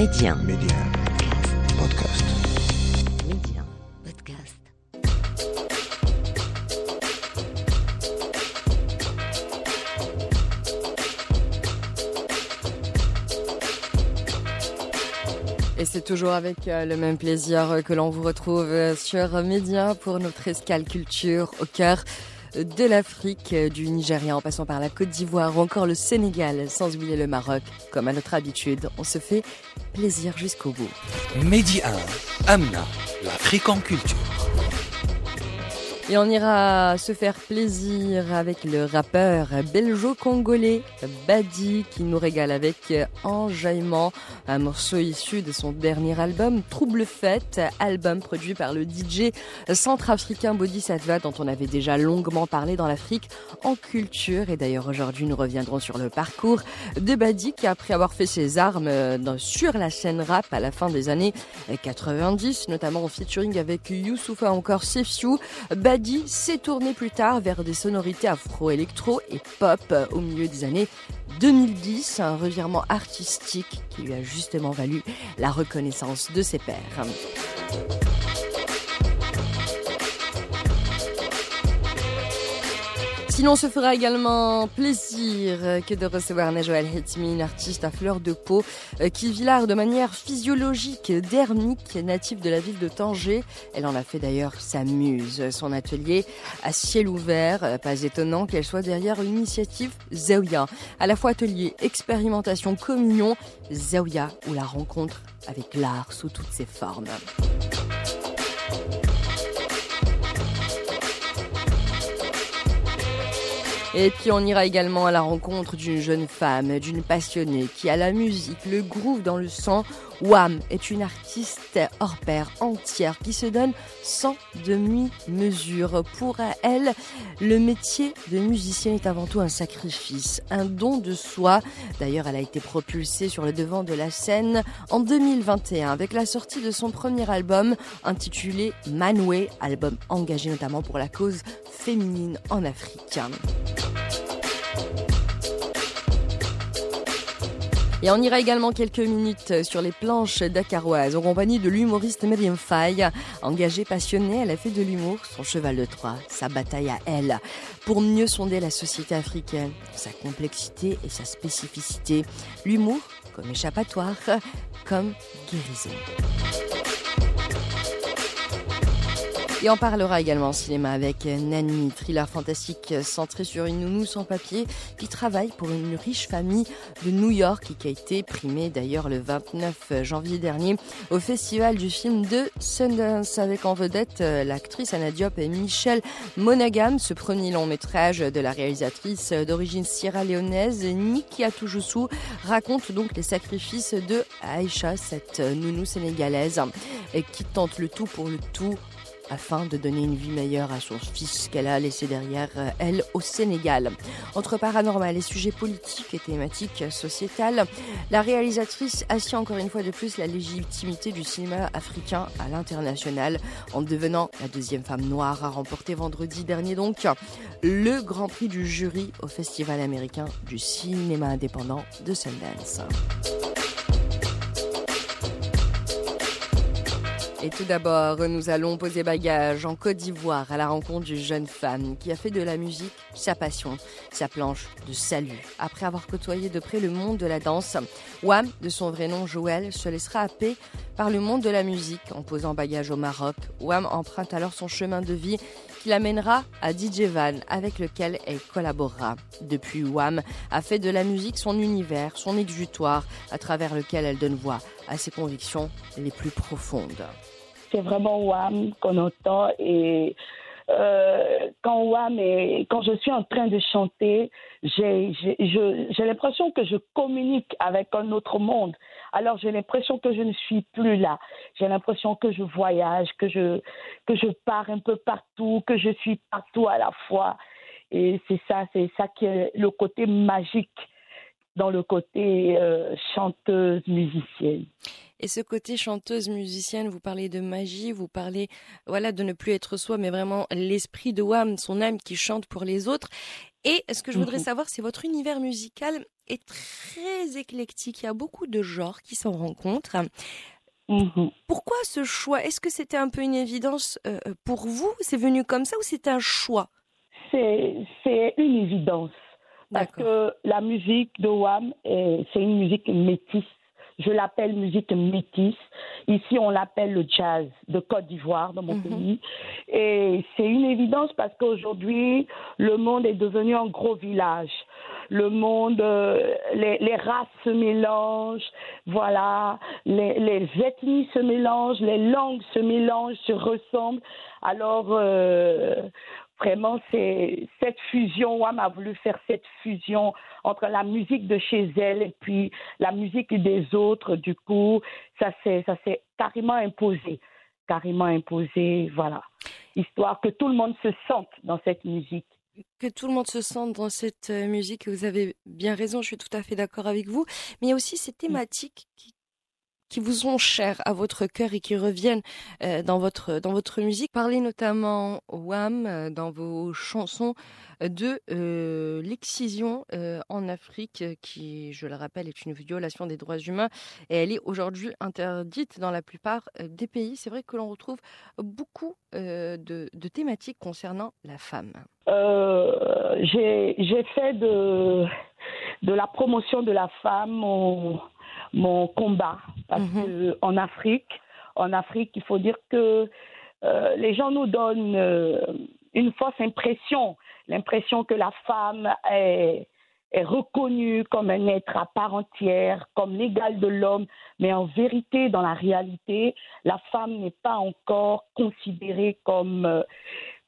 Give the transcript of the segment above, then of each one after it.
Média. Média. Podcast. Média. Podcast. Et c'est toujours avec euh, le même plaisir euh, que l'on vous retrouve euh, sur Média pour notre escale culture au cœur de l'Afrique, euh, du Nigeria en passant par la Côte d'Ivoire ou encore le Sénégal, sans oublier le Maroc. Comme à notre habitude, on se fait plaisir jusqu'au bout. Mehdi 1, Amna, l'Afrique en culture. Et on ira se faire plaisir avec le rappeur belgeo-congolais Badi qui nous régale avec Enjaillement, un morceau issu de son dernier album Trouble Fête, album produit par le DJ centrafricain Bodhisattva dont on avait déjà longuement parlé dans l'Afrique en culture. Et d'ailleurs aujourd'hui nous reviendrons sur le parcours de Badi qui après avoir fait ses armes dans- sur la scène rap à la fin des années 90, notamment en featuring avec Youssoufa encore Sefiu, s'est tourné plus tard vers des sonorités afro-électro et pop euh, au milieu des années 2010, un revirement artistique qui lui a justement valu la reconnaissance de ses pairs. Sinon, on se fera également plaisir euh, que de recevoir Najoël Hetmi, une artiste à fleur de peau euh, qui vit l'art de manière physiologique, dermique, native de la ville de Tanger. Elle en a fait d'ailleurs sa muse, son atelier à ciel ouvert. Euh, Pas étonnant qu'elle soit derrière l'initiative Zawiya. À la fois atelier, expérimentation, communion, Zawiya ou la rencontre avec l'art sous toutes ses formes. Et puis on ira également à la rencontre d'une jeune femme, d'une passionnée qui a la musique, le groove dans le sang. Wham est une artiste hors pair entière qui se donne sans demi-mesure. Pour elle, le métier de musicienne est avant tout un sacrifice, un don de soi. D'ailleurs, elle a été propulsée sur le devant de la scène en 2021 avec la sortie de son premier album intitulé Manway, album engagé notamment pour la cause féminine en Afrique. Et on ira également quelques minutes sur les planches dakaroises en compagnie de l'humoriste Myriam Faye. Engagée, passionnée, elle a fait de l'humour son cheval de Troie, sa bataille à elle, pour mieux sonder la société africaine, sa complexité et sa spécificité. L'humour comme échappatoire, comme guérison. Et on parlera également cinéma avec Nani, thriller fantastique centré sur une nounou sans papier qui travaille pour une riche famille de New York et qui a été primée d'ailleurs le 29 janvier dernier au festival du film de Sundance avec en vedette euh, l'actrice Anna Diop et Michel Monaghan. Ce premier long métrage de la réalisatrice d'origine sierra-léonaise Niki Atoujousou raconte donc les sacrifices de Aïcha, cette nounou sénégalaise qui tente le tout pour le tout afin de donner une vie meilleure à son fils qu'elle a laissé derrière euh, elle au Sénégal. Entre paranormal et sujets politiques et thématiques sociétales, la réalisatrice assied encore une fois de plus la légitimité du cinéma africain à l'international en devenant la deuxième femme noire à remporter vendredi dernier donc le grand prix du jury au Festival américain du cinéma indépendant de Sundance. Et tout d'abord, nous allons poser bagage en Côte d'Ivoire à la rencontre d'une jeune femme qui a fait de la musique sa passion, sa planche de salut. Après avoir côtoyé de près le monde de la danse, Wam, de son vrai nom Joël, se laissera happer par le monde de la musique en posant bagage au Maroc. Wam emprunte alors son chemin de vie qui l'amènera à DJ Van avec lequel elle collaborera. Depuis, Wam a fait de la musique son univers, son exutoire à travers lequel elle donne voix à ses convictions les plus profondes. C'est vraiment Wham qu'on entend et euh, quand Wham est, quand je suis en train de chanter, j'ai l'impression que je communique avec un autre monde. Alors j'ai l'impression que je ne suis plus là. J'ai l'impression que je voyage, que je que je pars un peu partout, que je suis partout à la fois. Et c'est ça, c'est ça qui est le côté magique dans le côté euh, chanteuse musicienne. Et ce côté chanteuse, musicienne, vous parlez de magie, vous parlez voilà de ne plus être soi, mais vraiment l'esprit de Wham, son âme qui chante pour les autres. Et ce que je voudrais Mhm. savoir, c'est votre univers musical est très éclectique. Il y a beaucoup de genres qui s'en rencontrent. Mhm. Pourquoi ce choix? Est-ce que c'était un peu une évidence euh, pour vous? C'est venu comme ça ou c'est un choix? C'est une évidence. Parce que la musique de Wham, est- c'est une musique métisse. Je l'appelle musique métisse. Ici, on l'appelle le jazz de Côte d'Ivoire, dans mon Mhm. pays. Et c'est une évidence parce qu'aujourd'hui, le monde est devenu un gros village. Le monde, euh, les, les races se mélangent, voilà, les, les ethnies se mélangent, les langues se mélangent, se ressemblent. Alors, euh, vraiment, c'est cette fusion. Wam a voulu faire cette fusion entre la musique de chez elle et puis la musique des autres. Du coup, ça s'est ça s'est carrément imposé, carrément imposé. Voilà, histoire que tout le monde se sente dans cette musique. que tout le monde se sente dans cette euh, musique. et Vous avez bien raison, je suis tout à fait d'accord avec vous. Mais il y a aussi ces thématiques qui, qui vous sont chères à votre cœur et qui reviennent euh, dans votre dans votre musique. Parlez notamment Wham euh, dans vos chansons de euh, l'excision en Afrique, qui, je le rappelle, est une violation des droits humains et elle est aujourd'hui interdite dans la plupart des pays. C'est vrai que l'on retrouve beaucoup de, thématiques concernant la femme. J'ai fait de, de la promotion de la femme mon, mon combat. Parce Mhm. que en Afrique, en Afrique, il faut dire que euh, les gens nous donnent euh, une fausse impression, l'impression que la femme est, est reconnue comme un être à part entière, comme l'égal de l'homme, mais en vérité, dans la réalité, la femme n'est pas encore considérée comme, euh,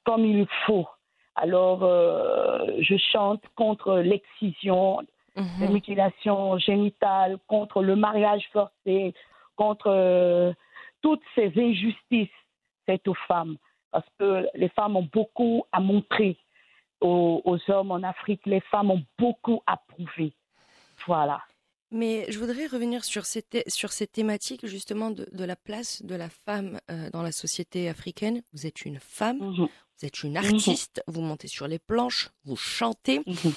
comme il faut. Alors, je chante contre l'excision, les Mhm. mutilations génitales, contre le mariage forcé, contre euh, toutes ces injustices faites aux femmes. Parce que les femmes ont beaucoup à montrer aux, aux hommes en Afrique. Les femmes ont beaucoup à prouver. Voilà. Mais je voudrais revenir sur ces, sur ces thématiques justement de, de la place de la femme euh, dans la société africaine. Vous êtes une femme, Mhm, vous êtes une artiste, vous montez sur les planches, vous chantez. mhm,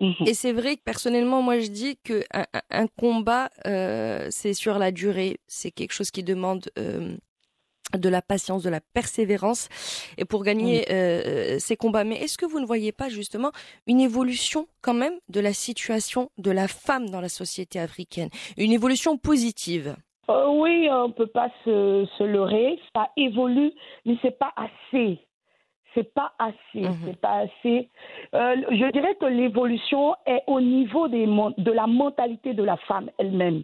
mhm. Et c'est vrai que personnellement, moi je dis que un, combat, euh, c'est sur la durée. C'est quelque chose qui demande euh, de la patience, de la persévérance, et pour gagner euh, ces combats. Mais est-ce que vous ne voyez pas justement une évolution quand même de la situation de la femme dans la société africaine, une évolution positive? Euh, oui, on ne peut pas se, se leurrer. Ça évolue, mais c'est pas assez. C'est pas assez. Mhm. C'est pas assez. Euh, je dirais que l'évolution est au niveau des, de la mentalité de la femme elle-même,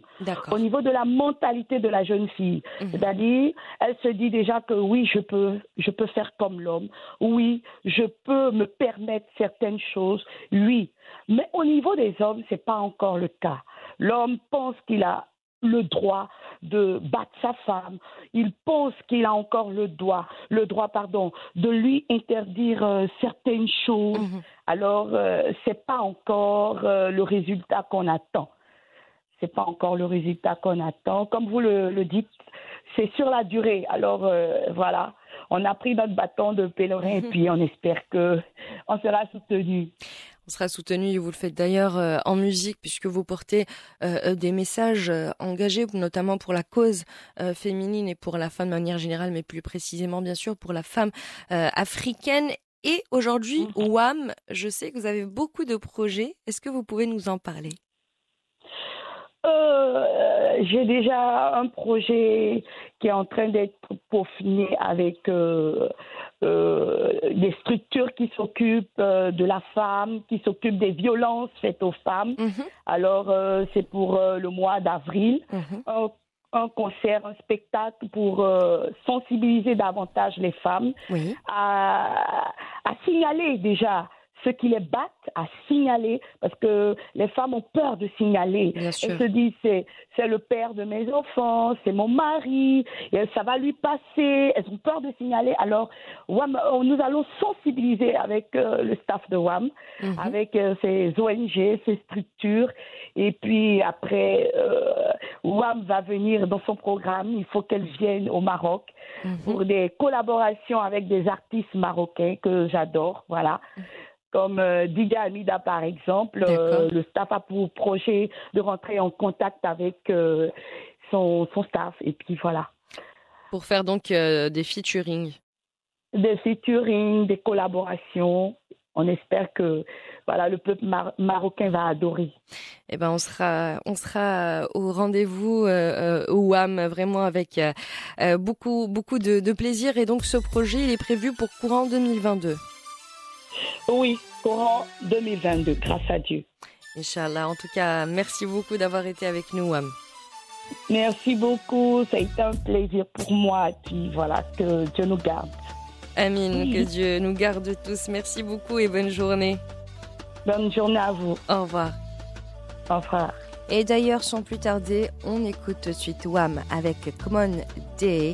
au niveau de la mentalité de la jeune fille. Mhm. C'est-à-dire, elle se dit déjà que oui, je peux, je peux faire comme l'homme. Oui, je peux me permettre certaines choses. Oui, mais au niveau des hommes, c'est pas encore le cas. L'homme pense qu'il a le droit de battre sa femme. Il pense qu'il a encore le droit, le droit, pardon, de lui interdire euh, certaines choses. Mhm. Alors, euh, c'est pas encore euh, le résultat qu'on attend. C'est pas encore le résultat qu'on attend. Comme vous le, le dites, c'est sur la durée. Alors, euh, voilà, on a pris notre bâton de pèlerin et puis on espère que on sera soutenu. On sera soutenu, et vous le faites d'ailleurs euh, en musique, puisque vous portez euh, euh, des messages euh, engagés, notamment pour la cause féminine et pour la femme de manière générale, mais plus précisément, bien sûr, pour la femme africaine. Et aujourd'hui, Mhm. WAM, je sais que vous avez beaucoup de projets. Est-ce que vous pouvez nous en parler? J'ai déjà un projet qui est en train d'être peaufiné avec euh, des structures qui s'occupent euh, de la femme, qui s'occupent des violences faites aux femmes. Mhm, Alors, euh, c'est pour le mois d'avril. mhm. Un, un concert, un spectacle pour sensibiliser davantage les femmes Oui. à, à signaler déjà ceux qui les battent, à signaler, parce que les femmes ont peur de signaler. Elles se disent, c'est, c'est le père de mes enfants, c'est mon mari, et ça va lui passer. Elles ont peur de signaler. Alors, WAM, euh, nous allons sensibiliser avec euh, le staff de WAM, Mhm. avec euh, ces ONG, ces structures. Et puis après, euh, WAM va venir dans son programme. Il faut qu'elle vienne au Maroc Mhm. pour des collaborations avec des artistes marocains que j'adore. Voilà. Comme euh, Didier Amida par exemple. Euh, le staff a pour projet de rentrer en contact avec euh, son, son staff. Et puis voilà. Pour faire donc euh, des featuring Des featuring, des collaborations. On espère que voilà, le peuple marocain va adorer. Eh ben, on sera, on sera au rendez-vous euh, au WAM, vraiment avec beaucoup, beaucoup de, de, plaisir. Et donc, ce projet, il est prévu pour courant 2022. Oui, courant 2022, grâce à Dieu. Inch'Allah. En tout cas, merci beaucoup d'avoir été avec nous, WAM. Merci beaucoup. Ça a été un plaisir pour moi. Et puis voilà, que Dieu nous garde. Amine, que Dieu nous garde tous. Merci beaucoup et bonne journée. Bonne journée à vous. Au revoir. Au revoir. Et d'ailleurs, sans plus tarder, on écoute tout de suite Wham avec Common Day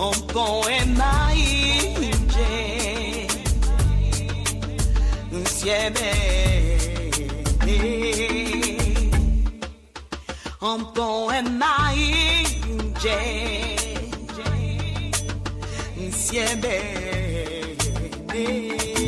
ongoen naive insieme a me ongoen naive insieme a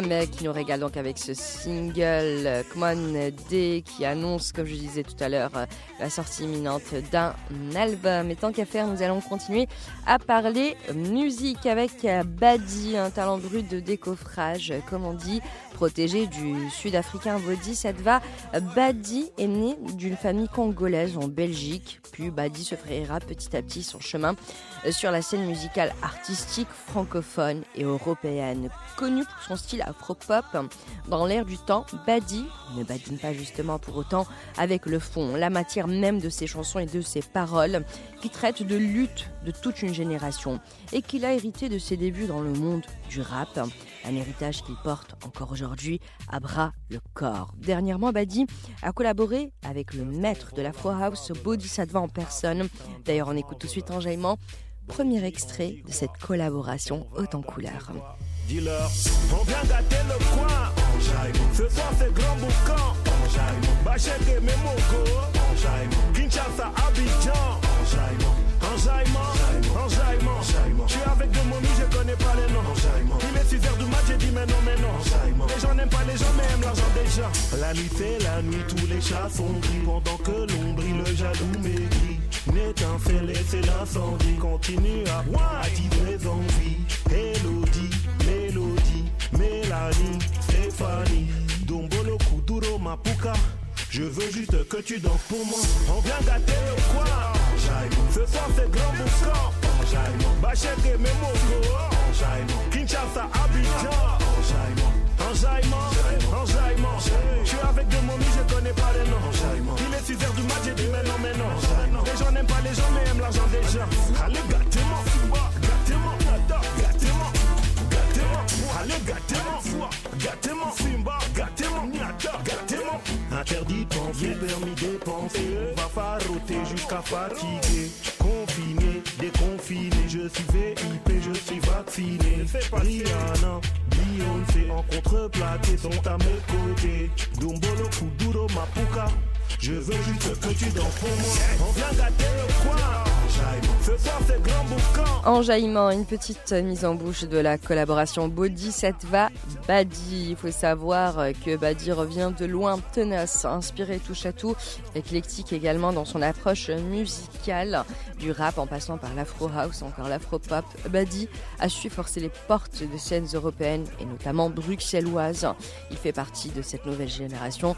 mais qui nous régale donc avec ce single euh, Come On Day qui annonce, comme je disais tout à l'heure, euh, la sortie imminente d'un album. Et tant qu'à faire, nous allons continuer à parler musique avec Badi, un talent brut de décoffrage, comme on dit, protégé du sud-africain Body Sadva. Badi est né d'une famille congolaise en Belgique, puis Badi se frayera petit à petit son chemin sur la scène musicale artistique francophone et européenne. Connu pour son style afro-pop, dans l'air du temps, Badi ne badine pas justement pour autant avec le fond, la matière même de ses chansons et de ses paroles, qui traitent de lutte de toute une génération et qu'il a hérité de ses débuts dans le monde du rap, un héritage qu'il porte encore aujourd'hui à bras le corps. Dernièrement, Badi a collaboré avec le maître de la House, Bodhisattva en personne. D'ailleurs, on écoute tout de suite Enjaillement, premier extrait de cette collaboration haute en couleur. Dis-leur, on vient gâter le coin. Ce soir c'est grand boucan. Bachek et Memoko. Kinshasa, Abidjan. Enjaillement, enjaillement. Je suis avec deux momies, je connais pas les noms. Il est 6 heures du match, j'ai dit mais non, mais non. Les gens n'aiment pas les gens, mais aiment l'argent des gens. La nuit c'est la nuit, tous les chats sont gris. Pendant que l'ombre brille, le jaloux m'écrit. N'étincelle, c'est l'incendie. Continue à attirer les envies. Mélodie, Stéphanie, Kuduro, Mapuka. Je veux juste que tu danses pour moi. On vient gâter le coin. Ce soir c'est grand Bouscan. Bachek et Memoko. Kinshasa, Abidjan. Enjaillement, enjaillement. Je suis avec des momies, je connais pas les noms. Il est 6 h du match, j'ai dit mais non, mais non. Les gens n'aiment pas les gens, mais aiment l'argent des gens. Gâtez-moi, foi, gâtez-moi, Simba, gâtez-moi, Niata, gâtez-moi. Interdit penser, permis dépenser. On va faroter jusqu'à fatiguer. Confiné, déconfiné, je suis VIP, je suis vacciné. Rihanna, Beyoncé en contreplaqué sont à mes côtés. Dombolo, Kuduro, Mapuka. Je veux juste que tu danses boucan. Enjaillement, une petite mise en bouche de la collaboration Bodhisattva Badi. Il faut savoir que Badi revient de loin, tenace, inspiré touche à tout, éclectique également dans son approche musicale, du rap en passant par l'afro house, encore l'afro pop. Badi a su forcer les portes de scènes européennes et notamment bruxelloises. Il fait partie de cette nouvelle génération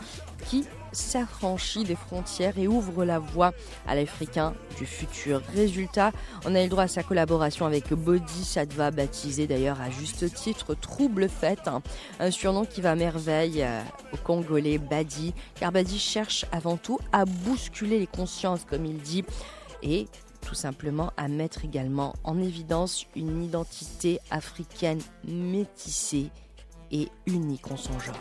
qui s'affranchit des frontières et ouvre la voie à l'Africain du futur. Résultat, on a eu le droit à sa collaboration avec Bodhisattva, baptisé d'ailleurs à juste titre Trouble Fête, un surnom qui va à merveille euh, au Congolais Badi, car Badi cherche avant tout à bousculer les consciences, comme il dit, et tout simplement à mettre également en évidence une identité africaine métissée et unique en son genre.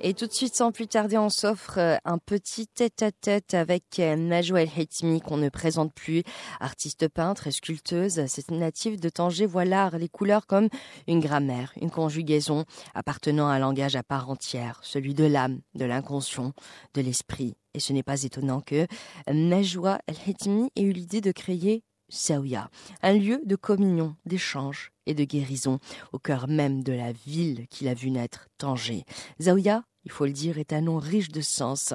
Et tout de suite, sans plus tarder, on s'offre euh, un petit tête-à-tête avec euh, Najwa El Hetmi, qu'on ne présente plus. Artiste peintre et sculpteuse, cette native de Tanger voit l'art, les couleurs comme une grammaire, une conjugaison appartenant à un langage à part entière, celui de l'âme, de l'inconscient, de l'esprit. Et ce n'est pas étonnant que Najwa El Hetmi ait eu l'idée de créer Saouya, un lieu de communion, d'échange et de guérison au cœur même de la ville qu'il a vu naître, Tanger. Zaouya, il faut le dire, est un nom riche de sens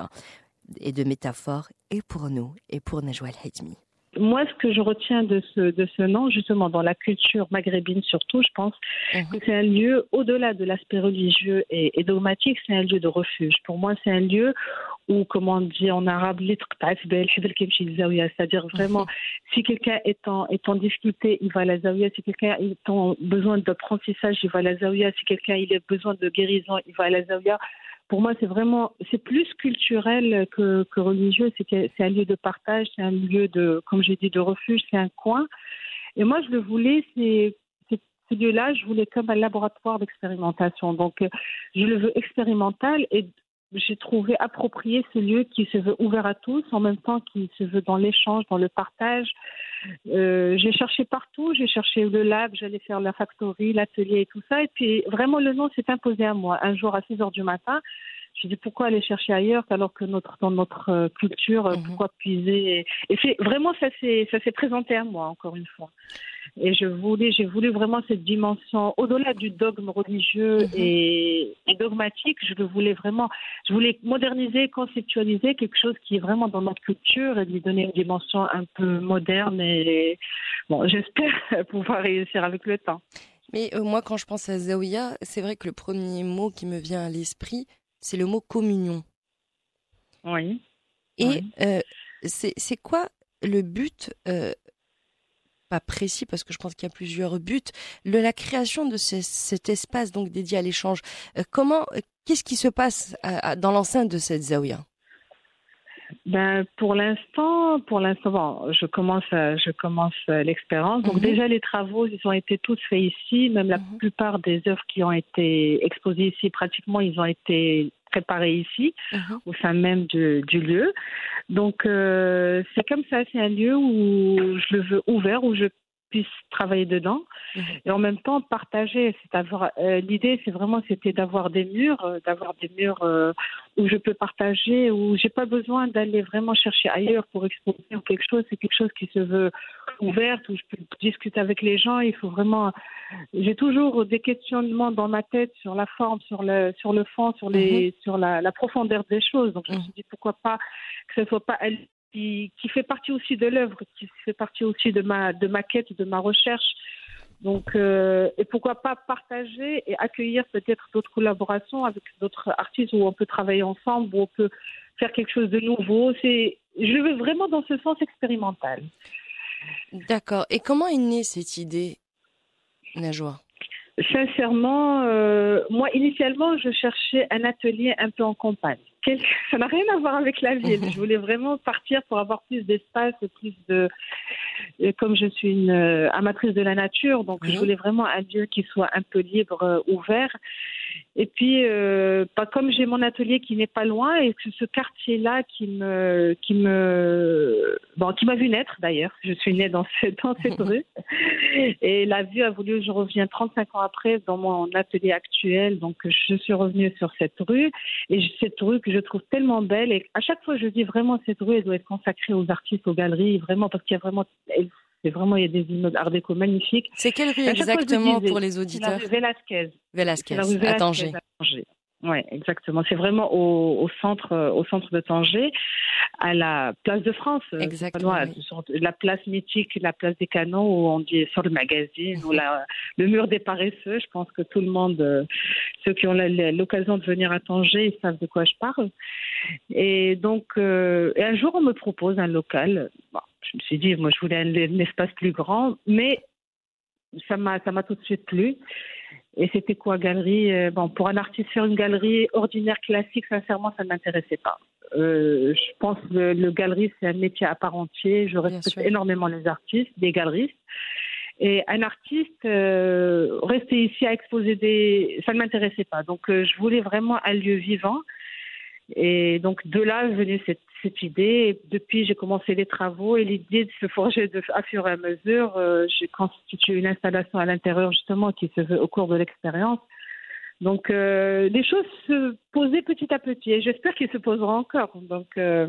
et de métaphores et pour nous et pour Najwa El-Hedmi. Moi, ce que je retiens de ce, de ce nom, justement, dans la culture maghrébine surtout, je pense Mhm. que c'est un lieu, au-delà de l'aspect religieux et, et dogmatique, c'est un lieu de refuge. Pour moi, c'est un lieu où, comment on dit en arabe, c'est-à-dire vraiment, si quelqu'un est en, est en difficulté, il va à la zaouia. Si quelqu'un est en besoin d'apprentissage, il va à la zaouia. Si quelqu'un il a besoin de guérison, il va à la zaouia. Pour moi, c'est vraiment, c'est plus culturel que, religieux. C'est un lieu de partage, c'est un lieu de, comme j'ai dit, de refuge, c'est un coin. Et moi, je le voulais, c'est- ce lieu-là, je voulais comme un laboratoire d'expérimentation. Donc, euh, je le veux expérimental et j'ai trouvé approprié ce lieu qui se veut ouvert à tous, en même temps qui se veut dans l'échange, dans le partage. Euh, j'ai cherché partout, j'ai cherché le lab, j'allais faire la factory, l'atelier et tout ça. Et puis vraiment le nom s'est imposé à moi. Un jour à 6 heures du matin, je dit pourquoi aller chercher ailleurs alors que notre dans notre euh, culture, euh, Mhm. pourquoi puiser Et, et vraiment ça s'est présenté à moi encore une fois. Et je voulais, j'ai voulu vraiment cette dimension, au-delà du dogme religieux Mhm. et, et dogmatique, je le voulais vraiment, je voulais moderniser, conceptualiser quelque chose qui est vraiment dans notre culture et lui donner une dimension un peu moderne. Et bon, j'espère pouvoir réussir avec le temps. Mais euh, moi, quand je pense à Zaouia, c'est vrai que le premier mot qui me vient à l'esprit, c'est le mot communion. Oui. Et Oui. euh, c'est quoi le but euh, pas précis parce que je pense qu'il y a plusieurs buts de la création de ce- cet espace donc dédié à l'échange? Euh, comment qu'est-ce qui se passe à- à- dans l'enceinte de cette zaouia Ben, pour l'instant, pour l'instant, bon, je commence, je commence euh, l'expérience. Donc Mhm. déjà, les travaux, ils ont été tous faits ici. Même la Mhm. plupart des œuvres qui ont été exposées ici, pratiquement, ils ont été préparés ici, Mhm. au sein même du, du lieu. Donc euh, c'est comme ça, c'est un lieu où je le veux ouvert, où je puisse travailler dedans Mhm. et en même temps partager. C'est avoir euh, l'idée, c'est vraiment c'était d'avoir des murs, euh, d'avoir des murs euh, où je peux partager, où j'ai pas besoin d'aller vraiment chercher ailleurs pour exposer ou quelque chose. C'est quelque chose qui se veut ouverte où je peux discuter avec les gens. Il faut vraiment. J'ai toujours des questionnements dans ma tête sur la forme, sur le sur le fond, sur les sur la, la profondeur des choses. Donc je me Mhm. suis dit pourquoi pas que ce soit pas qui, fait partie aussi de l'œuvre, qui fait partie aussi de ma de ma quête, de ma recherche. Donc, euh, et pourquoi pas partager et accueillir peut-être d'autres collaborations avec d'autres artistes où on peut travailler ensemble, où on peut faire quelque chose de nouveau. C'est, je veux vraiment dans ce sens expérimental. D'accord. Et comment est née cette idée, Najwa? Sincèrement, euh, moi initialement, je cherchais un atelier un peu en campagne. Ça n'a rien à voir avec la ville. Je voulais vraiment partir pour avoir plus d'espace, et plus de comme je suis une euh, amatrice de la nature, donc je voulais vraiment un lieu qui soit un peu libre, euh, ouvert. Et puis, euh, comme j'ai mon atelier qui n'est pas loin et que ce quartier-là qui me, qui me, bon, qui m'a vu naître d'ailleurs. Je suis née dans cette, dans cette rue. Et la vue a voulu que je revienne 35 ans après dans mon atelier actuel. Donc, je suis revenue sur cette rue et cette rue que je trouve tellement belle. Et à chaque fois, je dis vraiment cette rue, elle doit être consacrée aux artistes, aux galeries, vraiment parce qu'il y a vraiment, elle- c'est vraiment, il y a des immeubles art déco magnifiques. C'est quelle rue À exactement disais, pour les C'est la auditeurs rue Velasquez. Velasquez, la rue à Velasquez Tanger. à Tanger. Oui, exactement. C'est vraiment au, au centre, euh, au centre de Tanger, à la place de France. euh, Exactement, loin, oui. la place mythique, la place des canons, où on dit sur le magazine, ou la, le mur des paresseux. Je pense que tout le monde, euh, ceux qui ont l'occasion de venir à Tanger, ils savent de quoi je parle. Et donc, euh, et un jour, on me propose un local. Bon, je me suis dit, moi, je voulais un, un espace plus grand, mais ça m'a, ça m'a tout de suite plu. Et c'était quoi, galerie euh, Bon, pour un artiste faire une galerie ordinaire, classique, sincèrement, ça ne m'intéressait pas. Euh, je pense que le, le galerie, c'est un métier à part entier. Je respecte énormément les artistes, les galeristes. Et un artiste, euh, rester ici à exposer des... Ça ne m'intéressait pas. Donc, euh, je voulais vraiment un lieu vivant. Et donc, de là est venue cette, cette idée. Depuis, j'ai commencé les travaux et l'idée de se forger de, à fur et à mesure. euh, j'ai constitué une installation à l'intérieur, justement, qui se veut au cours de l'expérience. Donc, euh, les choses se posaient petit à petit et j'espère qu'ils se poseront encore. Donc, euh,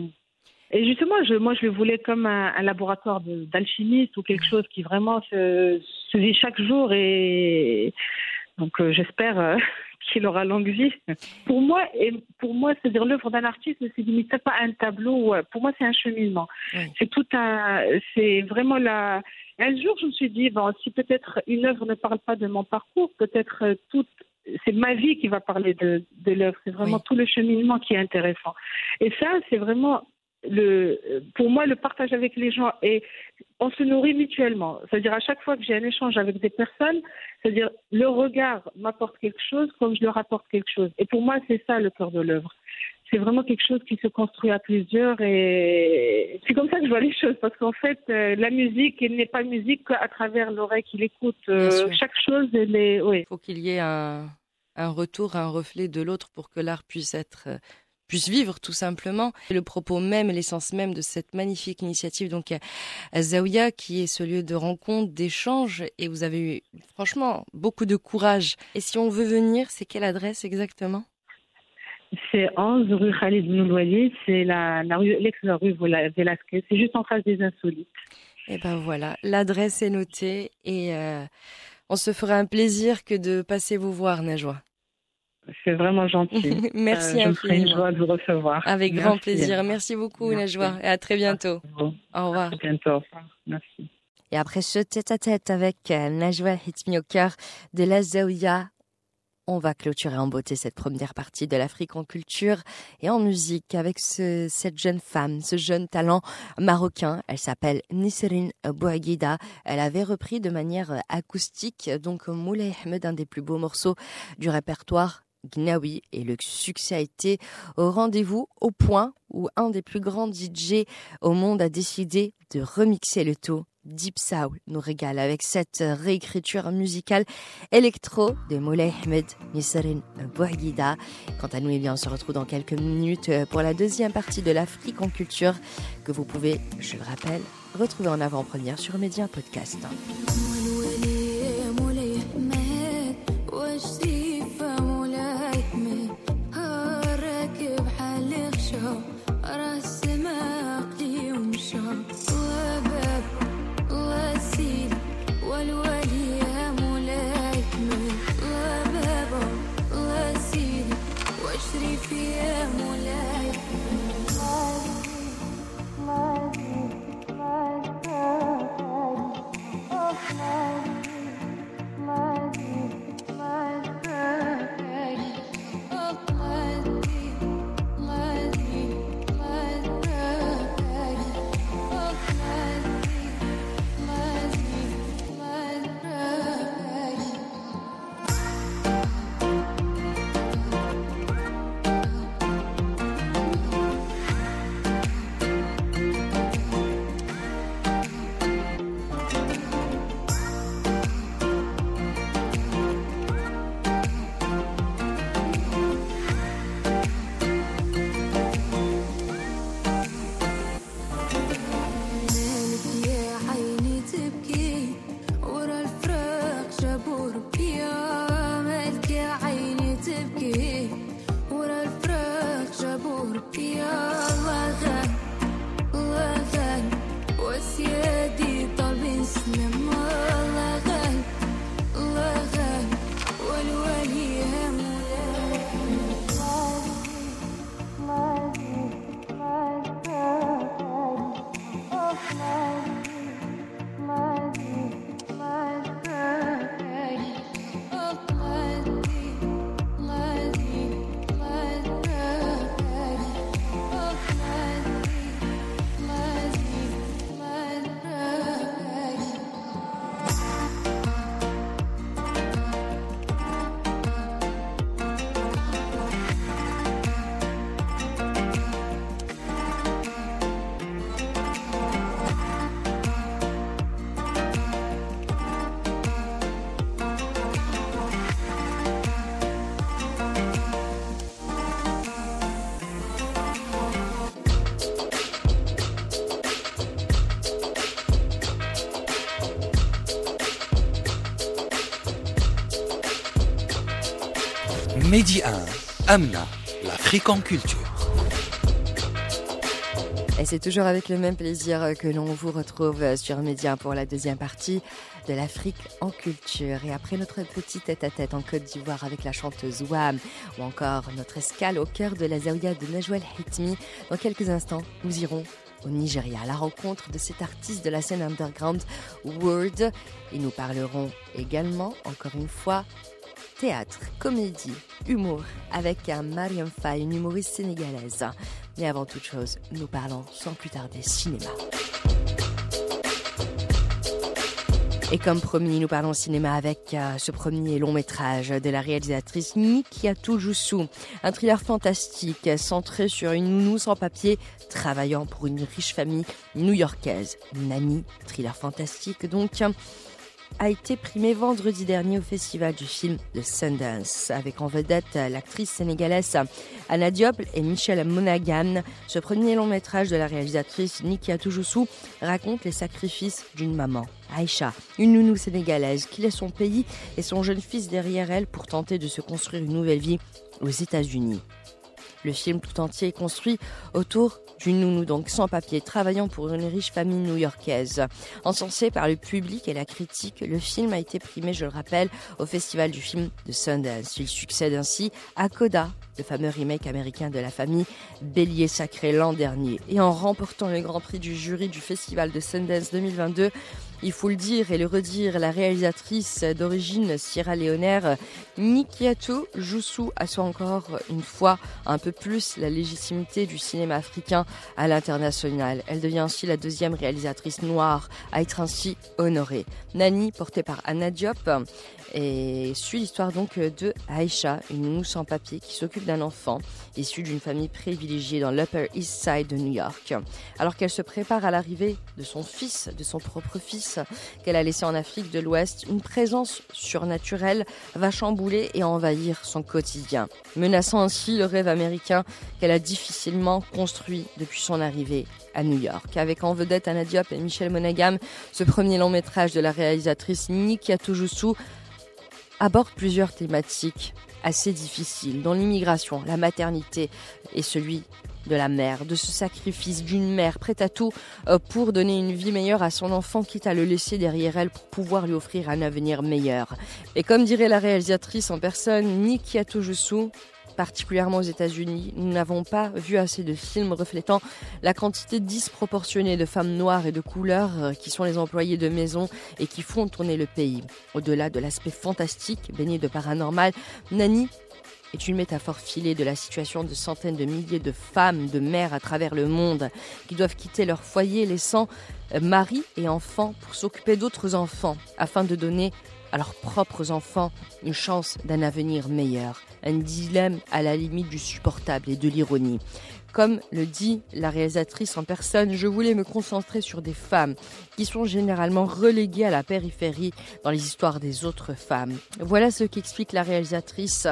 et justement, moi, je le voulais comme un, laboratoire d'alchimiste ou quelque chose qui vraiment se, vit chaque jour. Et donc, euh, j'espère qu'il aura longue vie. Pour moi, et pour moi, c'est-à-dire l'œuvre d'un artiste ne se limite pas à un tableau. Pour moi, c'est un cheminement. Oui. C'est tout un, c'est vraiment la. Un jour, je me suis dit, bon, si peut-être une œuvre ne parle pas de mon parcours, peut-être euh, toute, c'est ma vie qui va parler de, de l'œuvre. C'est vraiment Oui. tout le cheminement qui est intéressant. Et ça, c'est vraiment le, pour moi, le partage avec les gens et on se nourrit mutuellement. C'est-à-dire à chaque fois que j'ai un échange avec des personnes, c'est-à-dire le regard m'apporte quelque chose comme je leur apporte quelque chose. Et pour moi, c'est ça le cœur de l'œuvre. C'est vraiment quelque chose qui se construit à plusieurs et c'est comme ça que je vois les choses parce qu'en fait, euh, la musique, elle n'est pas musique qu'à travers l'oreille qui l'écoute. Euh, chaque chose, elle est, oui. Il faut qu'il y ait un, un retour, un reflet de l'autre pour que l'art puisse être euh, puisse vivre tout simplement. Le propos même, l'essence même de cette magnifique initiative, donc à Zaouia, qui est ce lieu de rencontre, d'échange, et vous avez eu franchement beaucoup de courage. Et si on veut venir, c'est quelle adresse exactement? C'est 11 rue Khalid Noulouali, c'est la, la rue, l'ex-rue Velasquez, c'est juste en face des Insolites. Eh ben voilà, l'adresse est notée et euh, on se fera un plaisir que de passer vous voir, Najwa. C'est vraiment gentil. Merci Euh, ferai une infiniment. joie de vous recevoir. Avec Merci. grand plaisir. Merci beaucoup, Merci. Najwa, et à très bientôt. Au revoir. à bientôt. Au revoir. Merci. Et après ce tête-à-tête avec euh, Najwa Hitmi au cœur de la Zaouia, on va clôturer en beauté cette première partie de l'Afrique en culture et en musique avec ce- cette jeune femme, ce jeune talent marocain. Elle s'appelle Nisrine Bouaguida. Elle avait repris de manière euh, acoustique donc Moulay Ahmed, un des plus beaux morceaux du répertoire Gnawi et le succès a été au rendez-vous au point où un des plus grands DJ au monde a décidé de remixer le tout. Deep Soul nous régale avec cette réécriture musicale électro de Moulay Ahmed Nisrin Bouaguida. Quant à nous, eh bien, on se retrouve dans quelques minutes pour la deuxième partie de l'Afrique en culture que vous pouvez, je le rappelle, retrouver en avant-première sur Média Podcast. Mehdi 1, Amna, l'Afrique en culture. Et c'est toujours avec le même plaisir que l'on vous retrouve sur Média pour la deuxième partie de l'Afrique en culture. Et après notre petit tête-à-tête en Côte d'Ivoire avec la chanteuse Wam, ou encore notre escale au cœur de la Zaouia de Najwal Hitmi, dans quelques instants, nous irons au Nigeria à la rencontre de cet artiste de la scène underground Word. Et nous parlerons également, encore une fois, théâtre, comédie, humour avec un Mariam Faye, une humoriste sénégalaise. Mais avant toute chose, nous parlons sans plus tarder cinéma. Et comme promis, nous parlons cinéma avec euh, ce premier long métrage de la réalisatrice Nikiatou Joussou. Un thriller fantastique centré sur une nounou sans papier travaillant pour une riche famille new-yorkaise. Nani, thriller fantastique donc a été primé vendredi dernier au festival du film de Sundance, avec en vedette l'actrice sénégalaise Anna Diop et Michel Monaghan. Ce premier long métrage de la réalisatrice Nikia Toujoussou raconte les sacrifices d'une maman, Aïcha, une nounou sénégalaise qui laisse son pays et son jeune fils derrière elle pour tenter de se construire une nouvelle vie aux États-Unis. Le film tout entier est construit autour d'une nounou donc sans papier, travaillant pour une riche famille new-yorkaise. Encensé par le public et la critique, le film a été primé, je le rappelle, au Festival du film de Sundance. Il succède ainsi à Coda, le fameux remake américain de la famille Bélier Sacré l'an dernier. Et en remportant le Grand Prix du jury du Festival de Sundance 2022, il faut le dire et le redire, la réalisatrice d'origine sierra-léonaire Nikiato Joussou assoit encore une fois un peu plus la légitimité du cinéma africain à l'international. Elle devient ainsi la deuxième réalisatrice noire à être ainsi honorée. Nani, portée par Anna Diop, suit l'histoire donc de Aïcha, une nounou sans papier qui s'occupe d'un enfant issu d'une famille privilégiée dans l'Upper East Side de New York. Alors qu'elle se prépare à l'arrivée de son fils, de son propre fils, qu'elle a laissé en Afrique de l'Ouest, une présence surnaturelle va chambouler et envahir son quotidien, menaçant ainsi le rêve américain qu'elle a difficilement construit depuis son arrivée à New York. Avec en vedette Anna Diop et Michel Monaghan, ce premier long métrage de la réalisatrice Nikia Toujoussou aborde plusieurs thématiques assez difficiles, dont l'immigration, la maternité et celui de la mère, de ce sacrifice d'une mère prête à tout euh, pour donner une vie meilleure à son enfant, quitte à le laisser derrière elle pour pouvoir lui offrir un avenir meilleur. Et comme dirait la réalisatrice en personne, Nikia Toujoussou, particulièrement aux États-Unis, nous n'avons pas vu assez de films reflétant la quantité disproportionnée de femmes noires et de couleurs euh, qui sont les employés de maison et qui font tourner le pays. Au-delà de l'aspect fantastique, baigné de paranormal, Nani est une métaphore filée de la situation de centaines de milliers de femmes, de mères à travers le monde qui doivent quitter leur foyer laissant euh, mari et enfants pour s'occuper d'autres enfants afin de donner à leurs propres enfants une chance d'un avenir meilleur. Un dilemme à la limite du supportable et de l'ironie. Comme le dit la réalisatrice en personne, je voulais me concentrer sur des femmes qui sont généralement reléguées à la périphérie dans les histoires des autres femmes. Voilà ce qu'explique la réalisatrice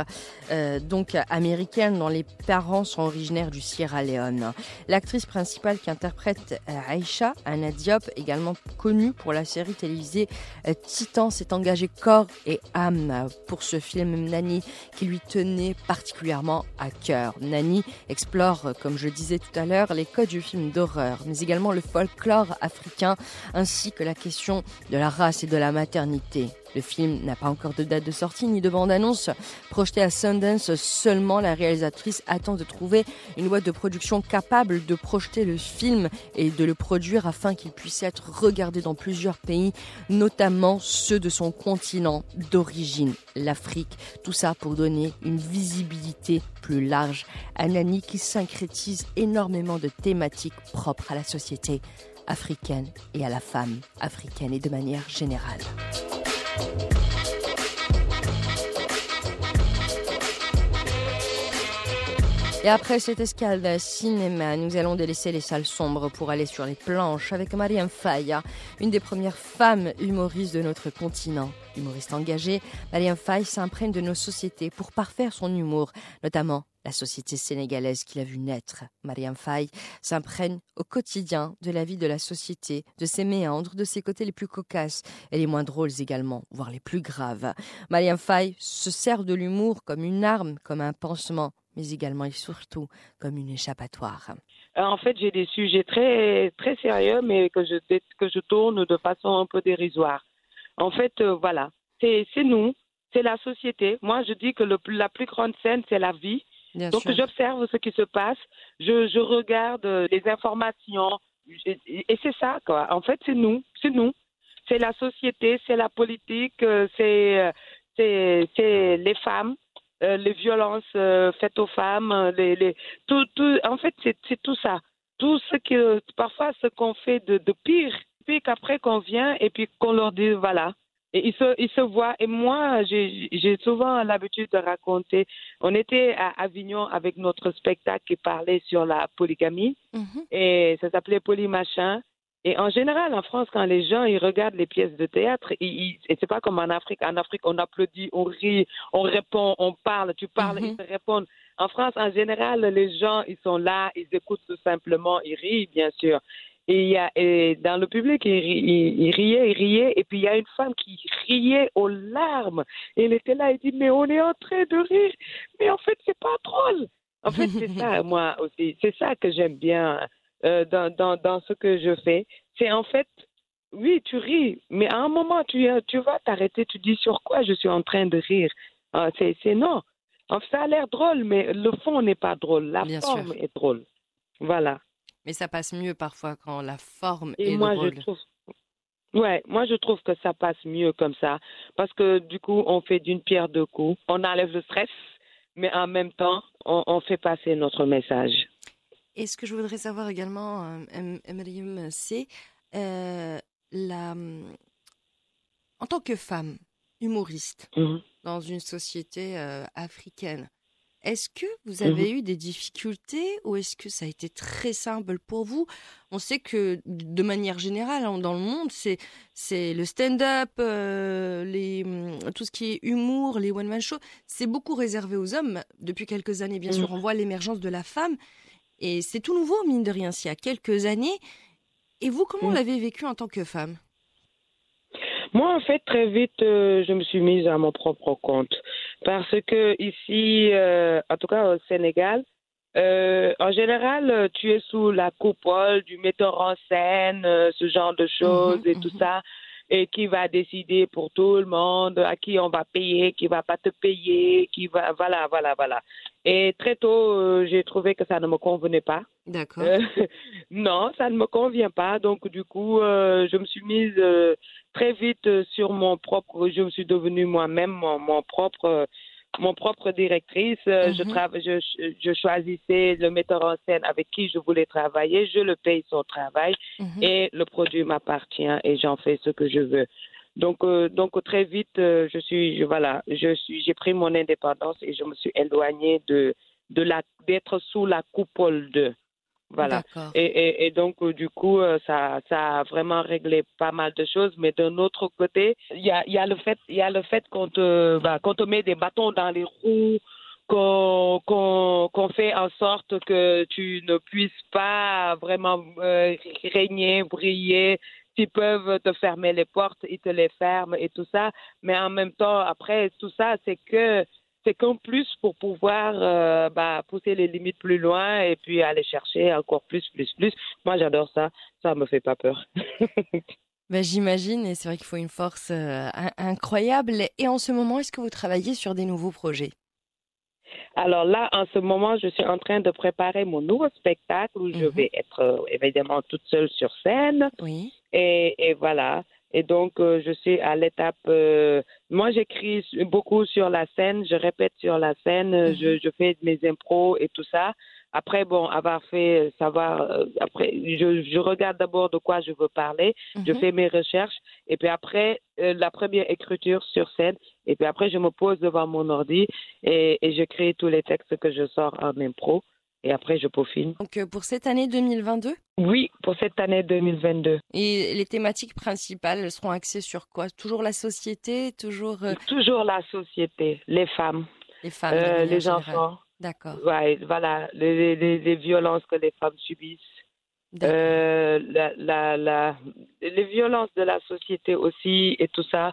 euh, donc américaine dont les parents sont originaires du Sierra Leone. L'actrice principale qui interprète euh, Aisha, Anna Diop, également connue pour la série télévisée euh, Titan, s'est engagée corps et âme pour ce film Nani qui lui tenait particulièrement à cœur. Nani explore, euh, comme je disais tout à l'heure, les codes du film d'horreur, mais également le folklore africain ainsi que la question de la race et de la maternité. Le film n'a pas encore de date de sortie ni de bande-annonce. Projeté à Sundance seulement, la réalisatrice attend de trouver une boîte de production capable de projeter le film et de le produire afin qu'il puisse être regardé dans plusieurs pays, notamment ceux de son continent d'origine, l'Afrique. Tout ça pour donner une visibilité plus large à Nani qui syncrétise énormément de thématiques propres à la société africaine et à la femme africaine et de manière générale. Et après cette escale cinéma, nous allons délaisser les salles sombres pour aller sur les planches avec Mariam Faye, une des premières femmes humoristes de notre continent. Humoriste engagée, Mariam Faye s'imprègne de nos sociétés pour parfaire son humour, notamment la société sénégalaise qu'il a vu naître. Mariam Faye s'imprègne au quotidien de la vie de la société, de ses méandres, de ses côtés les plus cocasses et les moins drôles également, voire les plus graves. Mariam Faye se sert de l'humour comme une arme, comme un pansement, mais également et surtout comme une échappatoire. Euh, En fait, j'ai des sujets très très sérieux, mais que je que je tourne de façon un peu dérisoire. En fait, euh, voilà, c'est nous, c'est la société. Moi, je dis que la plus grande scène, c'est la vie. Bien Donc, j'observe ce qui se passe, je, je regarde euh, les informations, et, et c'est ça, quoi. En fait, c'est nous, c'est nous. C'est la société, c'est la politique, euh, c'est euh, c'est c'est les femmes, les violences faites aux femmes, les, les tout, tout en fait c'est c'est tout ça, tout ce que parfois ce qu'on fait de, de pire, puis qu'après qu'on vient et puis qu'on leur dit voilà. Et ils se, ils se voient. Et moi, j'ai j'ai souvent l'habitude de raconter. On était à Avignon avec notre spectacle qui parlait sur la polygamie Mhm. et ça s'appelait Polymachin. Et en général, en France, quand les gens ils regardent les pièces de théâtre, ils, ils- et c'est pas comme en Afrique. En Afrique, on applaudit, on rit, on répond, on parle. Tu parles, Mhm. ils te répondent. En France, en général, les gens ils sont là, ils écoutent tout simplement, ils rient bien sûr. Et il y a et dans le public, ils, ri- ils, ils riaient, ils riaient. Et puis il y a une femme qui riait aux larmes. Et elle était là, elle dit mais on est en train de rire, mais en fait c'est pas drôle. En fait c'est ça moi aussi, c'est ça que j'aime bien euh, dans, dans dans ce que je fais. C'est en fait oui tu ris, mais à un moment tu tu vas t'arrêter, tu dis sur quoi je suis en train de rire? Ah, c'est non. Ça a l'air drôle, mais le fond n'est pas drôle. La Bien forme sûr. est drôle. Voilà. Mais ça passe mieux parfois quand la forme Et est moi, drôle. je trouve. Ouais, moi je trouve que ça passe mieux comme ça parce que du coup on fait d'une pierre deux coups, on enlève le stress, mais en même temps on, on fait passer notre message. Et ce que je voudrais savoir également, euh, M- Mariam, c'est euh, la, en tant que femme humoriste Mhm. dans une société euh, africaine, est-ce que vous avez eu des difficultés ou est-ce que ça a été très simple pour vous? On sait que de manière générale hein, dans le monde, c'est c'est le stand-up, euh, les hum, tout ce qui est humour, les one man show, c'est beaucoup réservé aux hommes. Depuis quelques années, bien sûr, Mhm. on voit l'émergence de la femme et c'est tout nouveau mine de rien. C'est il y a quelques années. Et vous, comment Mhm. l'avez vécu en tant que femme? Moi en fait très vite euh, je me suis mise à mon propre compte parce que ici, euh, en tout cas au Sénégal, euh, en général euh, tu es sous la coupole du metteur en scène, euh, ce genre de choses Mhm, et tout mhm. ça. et qui va décider pour tout le monde à qui on va payer, qui va pas te payer, qui va voilà voilà voilà. Et très tôt euh, j'ai trouvé que ça ne me convenait pas. D'accord. Euh, non, ça ne me convient pas. Donc du coup, euh, je me suis mise euh, très vite euh, sur mon propre. Je me suis devenue moi-même mon, mon propre. euh, mon propre directrice, Euh, je, Mhm. trava- je, je choisissais le metteur en scène avec qui je voulais travailler, je le paye son travail Mhm. et le produit m'appartient et j'en fais ce que je veux. Donc, euh, donc très vite, euh, je suis, je, voilà, je suis, j'ai pris mon indépendance et je me suis éloignée de de la d'être sous la coupole de. Voilà. Et, et, et donc, euh, du coup, euh, ça, ça a vraiment réglé pas mal de choses. Mais d'un autre côté, il y a, il y a le fait, y a le fait qu'on te, bah, te met des bâtons dans les roues, qu'on, qu'on, qu'on fait en sorte que tu ne puisses pas vraiment euh, régner, briller. S'ils peuvent te fermer les portes, ils te les ferment et tout ça. Mais en même temps, après, tout ça, c'est que c'est qu'en plus pour pouvoir euh, bah, pousser les limites plus loin et puis aller chercher encore plus, plus, plus. Moi, j'adore ça. Ça me fait pas peur. Ben, J'imagine, et c'est vrai qu'il faut une force euh, in- incroyable. Et en ce moment, est-ce que vous travaillez sur des nouveaux projets? Alors là, en ce moment, je suis en train de préparer mon nouveau spectacle où je Mhm. vais être euh, évidemment toute seule sur scène. Oui. Et, et voilà. Et donc, euh, je suis à l'étape. euh, moi, j'écris beaucoup sur la scène, je répète sur la scène, euh, je, je fais mes impros et tout ça. Après, bon, avoir fait euh, savoir. euh, après, je, je regarde d'abord de quoi je veux parler, je Mhm. fais mes recherches, et puis après, euh, la première écriture sur scène, et puis après, je me pose devant mon ordi et, et je crée tous les textes que je sors en impro, et après, je peaufine. Donc euh, pour cette année 2022 Oui, pour cette année 2022. Et les thématiques principales, elles seront axées sur quoi? Toujours la société, toujours euh, Toujours la société, les femmes. les femmes, Euh, les générale. enfants, D'accord. ouais, voilà, les, les, les violences que les femmes subissent, euh, la, la, la, les violences de la société aussi et tout ça.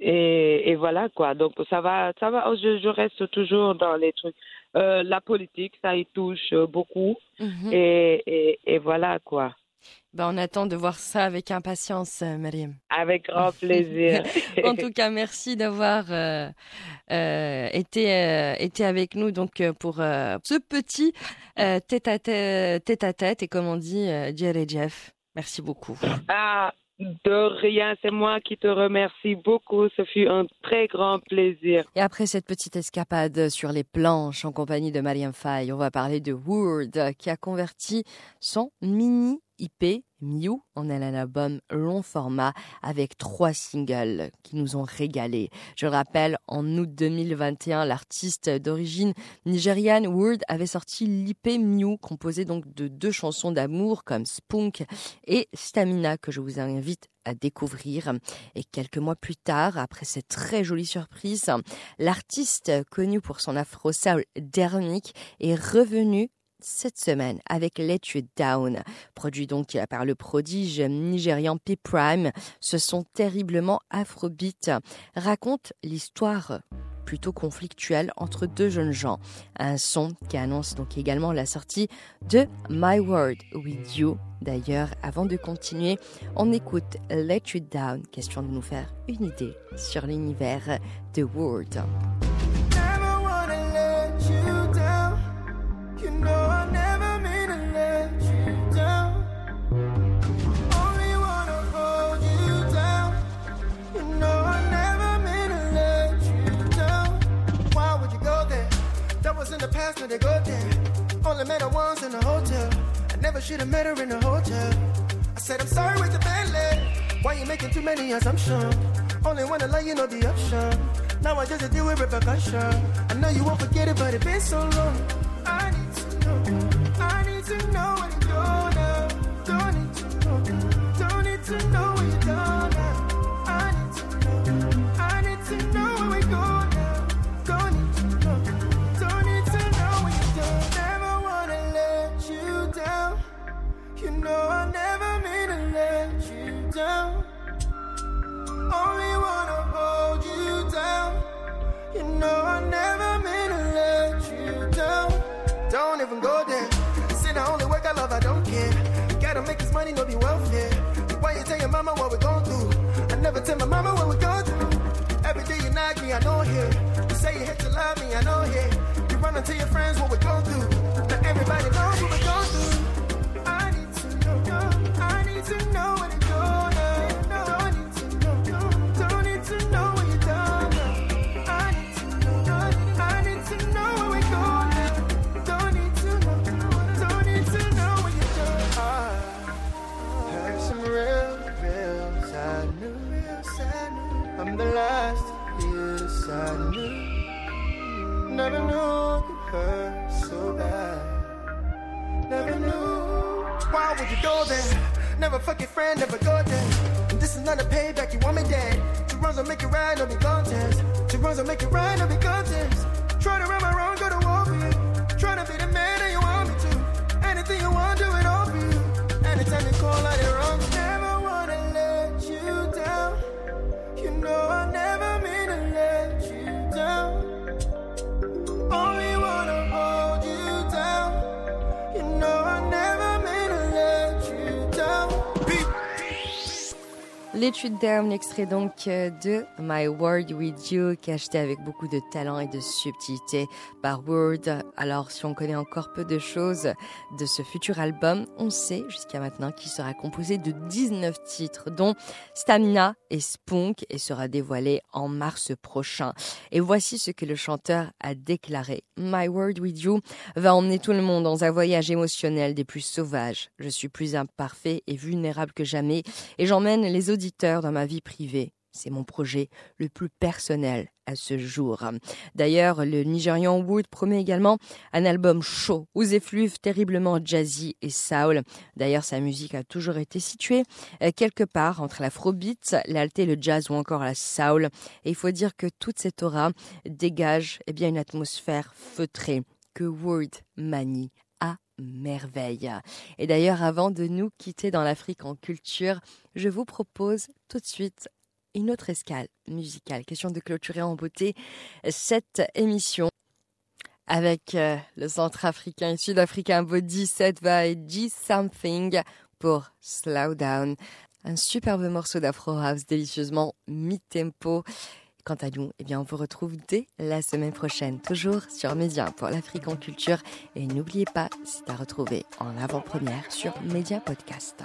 Et, et voilà quoi. Donc ça va, ça va. Je, je reste toujours dans les trucs. Euh, la politique, ça y touche euh, beaucoup. Mhm. Et, et, et voilà quoi. Ben, on attend de voir ça avec impatience, euh, Mariam. Avec grand plaisir. En tout cas, merci d'avoir euh, euh, été, été avec nous donc pour ce petit euh, tête à tête, tête à tête et comme on dit, Jerry Jeff. Merci beaucoup. Ah, de rien, c'est moi qui te remercie beaucoup. Ce fut un très grand plaisir. Et après cette petite escapade sur les planches en compagnie de Mariam Faye, on va parler de Word qui a converti son mini IP Mew en un album long format avec trois singles qui nous ont régalé. Je le rappelle, en août 2021, l'artiste d'origine nigériane Word avait sorti l'IP Mew composé donc de deux chansons d'amour comme Spunk et Stamina que je vous invite à découvrir. Et quelques mois plus tard, après cette très jolie surprise, l'artiste connu pour son afro soul dernique est revenu cette semaine avec Let You Down, produit donc par le prodige nigérian P Prime. Ce son terriblement afrobeat raconte l'histoire plutôt conflictuelle entre deux jeunes gens. Un son qui annonce donc également la sortie de My Word With You. D'ailleurs, avant de continuer, on écoute Let You Down, question de nous faire une idée sur l'univers de Word. Past, now they go there. Only met her once in a hotel. I never should have met her in a hotel. I said I'm sorry with the Bentley. Why you making too many assumptions? Only wanna let you know the option. Now I just deal with repercussion. I know you won't forget it, but it's been so long. I need to know. I need to know love, I don't care. Gotta make this money, no be welfare. Why you tell your mama what we gon' do? I never tell my mama what we gon' do. Every day you knock me, I know here. You say you hate to love me, I know here. You run and tell your friends what we gon' do. Now everybody knows what we gon' do. I need to know. I need to know Never knew it hurt so bad. Never knew. Why would you go there? Never fuck your friend, never go there. And this is not a payback, you want me dead. Two runs will make it right, no be contest. Two runs will make it right, no be contest. Try to run my wrong, go to war for you. Try to be the man that you want me to. Anything you want, do it all for you. Anytime you call, I it run. L'étude Down, extrait donc euh, de My Word With You, qui est acheté avec beaucoup de talent et de subtilité par Word. Alors, si on connaît encore peu de choses de ce futur album, on sait jusqu'à maintenant qu'il sera composé de 19 titres, dont Stamina et Spunk, et sera dévoilé en mars prochain. Et voici ce que le chanteur a déclaré. My Word With You va emmener tout le monde dans un voyage émotionnel des plus sauvages. Je suis plus imparfait et vulnérable que jamais, et j'emmène les auditeurs dans ma vie privée. C'est mon projet le plus personnel à ce jour. D'ailleurs, le Nigérian Wood promet également un album chaud, aux effluves terriblement jazzy et soul. D'ailleurs, sa musique a toujours été située euh, quelque part entre l'afrobeat, l'alté, le jazz ou encore la soul. Et il faut dire que toute cette aura dégage eh bien, une atmosphère feutrée que Wood manie merveille. Et d'ailleurs, avant de nous quitter dans l'Afrique en culture, je vous propose tout de suite une autre escale musicale. Question de clôturer en beauté cette émission avec euh, le centrafricain et sud-africain Body Set by G Something pour Slow Down. Un superbe morceau d'Afro House délicieusement mi-tempo. Quant à nous, eh bien, on vous retrouve dès la semaine prochaine, toujours sur Média pour l'Afrique en culture. Et n'oubliez pas, c'est à retrouver en avant-première sur Média Podcast.